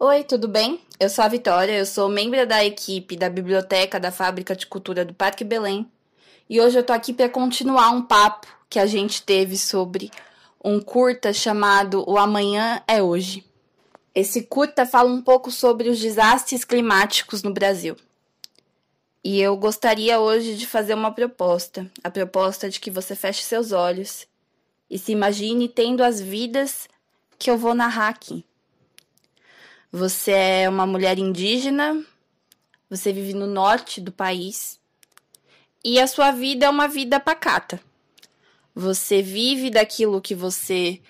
Oi, tudo bem? Eu sou a Vitória, eu sou membro da equipe da Biblioteca da Fábrica de Cultura do Parque Belém. E hoje eu tô aqui para continuar um papo que a gente teve sobre um curta chamado O Amanhã é Hoje. Esse curta fala um pouco sobre os desastres climáticos no Brasil. E eu gostaria hoje de fazer uma proposta, a proposta de que você feche seus olhos e se imagine tendo as vidas que eu vou narrar aqui. Você é uma mulher indígena, você vive no norte do país e a sua vida é uma vida pacata. Você vive daquilo que você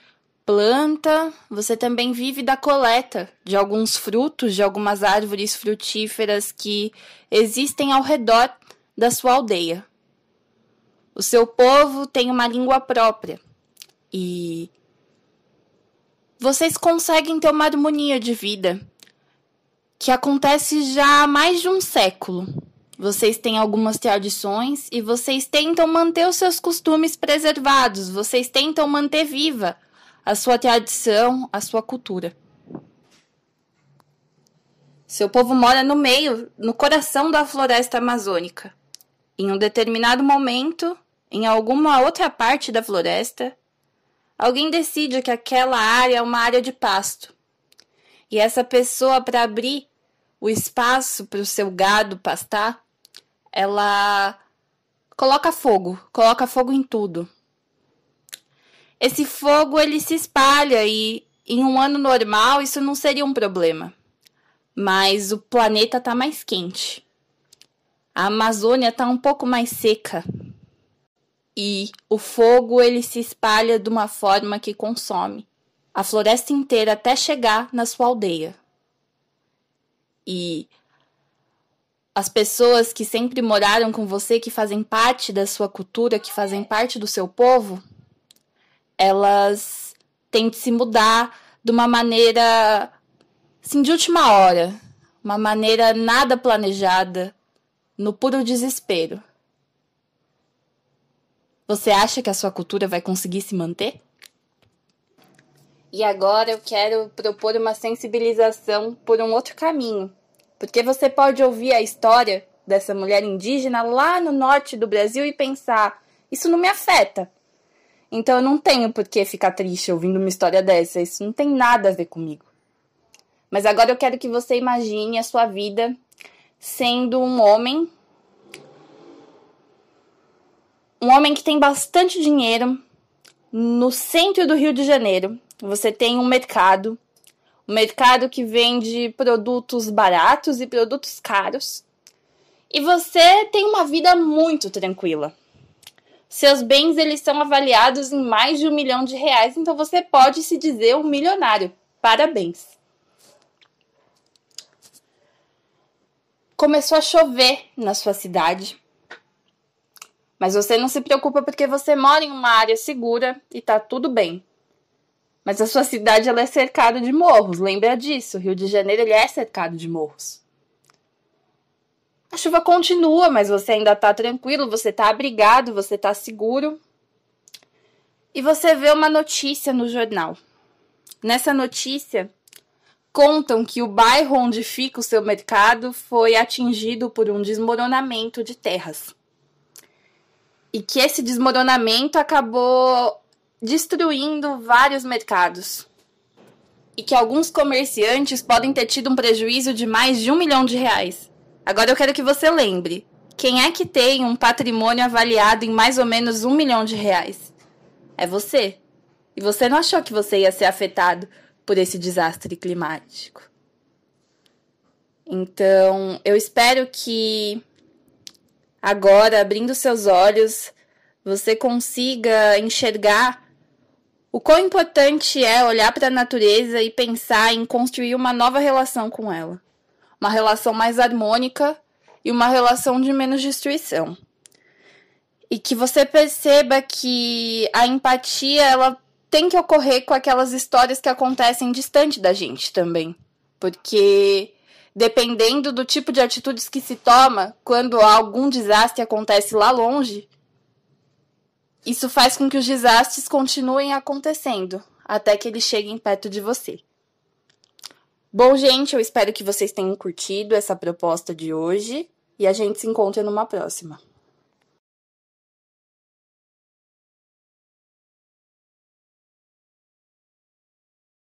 planta, você também vive da coleta de alguns frutos, de algumas árvores frutíferas que existem ao redor da sua aldeia. O seu povo tem uma língua própria e vocês conseguem ter uma harmonia de vida que acontece já há mais de um século. Vocês têm algumas tradições e vocês tentam manter os seus costumes preservados, vocês tentam manter viva a sua tradição, a sua cultura. Seu povo mora no meio, no coração da floresta amazônica. Em um determinado momento, em alguma outra parte da floresta, Alguém decide que aquela área é uma área de pasto. E essa pessoa, para abrir o espaço para o seu gado pastar, ela coloca fogo, coloca fogo em tudo. Esse fogo ele se espalha e em um ano normal isso não seria um problema. Mas o planeta está mais quente. A Amazônia está um pouco mais seca e o fogo ele se espalha de uma forma que consome a floresta inteira até chegar na sua aldeia. E as pessoas que sempre moraram com você, que fazem parte da sua cultura, que fazem parte do seu povo, elas têm de se mudar de uma maneira assim, de última hora, uma maneira nada planejada, no puro desespero. Você acha que a sua cultura vai conseguir se manter? E agora eu quero propor uma sensibilização por um outro caminho. Porque você pode ouvir a história dessa mulher indígena lá no norte do Brasil e pensar: isso não me afeta. Então eu não tenho por que ficar triste ouvindo uma história dessa, isso não tem nada a ver comigo. Mas agora eu quero que você imagine a sua vida sendo um homem um homem que tem bastante dinheiro no centro do Rio de Janeiro. Você tem um mercado, um mercado que vende produtos baratos e produtos caros. E você tem uma vida muito tranquila. Seus bens eles são avaliados em mais de um milhão de reais, então você pode se dizer um milionário. Parabéns! Começou a chover na sua cidade mas você não se preocupa porque você mora em uma área segura e tá tudo bem. Mas a sua cidade ela é cercada de morros, lembra disso. O Rio de Janeiro ele é cercado de morros. A chuva continua, mas você ainda tá tranquilo, você tá abrigado, você tá seguro. E você vê uma notícia no jornal. Nessa notícia, contam que o bairro onde fica o seu mercado foi atingido por um desmoronamento de terras e que esse desmoronamento acabou destruindo vários mercados. E que alguns comerciantes podem ter tido um prejuízo de mais de um milhão de reais. Agora eu quero que você lembre: quem é que tem um patrimônio avaliado em mais ou menos um milhão de reais? É você. E você não achou que você ia ser afetado por esse desastre climático. Então, eu espero que agora, abrindo seus olhos, você consiga enxergar o quão importante é olhar para a natureza e pensar em construir uma nova relação com ela. Uma relação mais harmônica e uma relação de menos destruição. E que você perceba que a empatia ela tem que ocorrer com aquelas histórias que acontecem distante da gente também. Porque dependendo do tipo de atitudes que se toma quando algum desastre acontece lá longe, isso faz com que os desastres continuem acontecendo até que eles cheguem perto de você. Bom, gente, eu espero que vocês tenham curtido essa proposta de hoje e a gente se encontra numa próxima.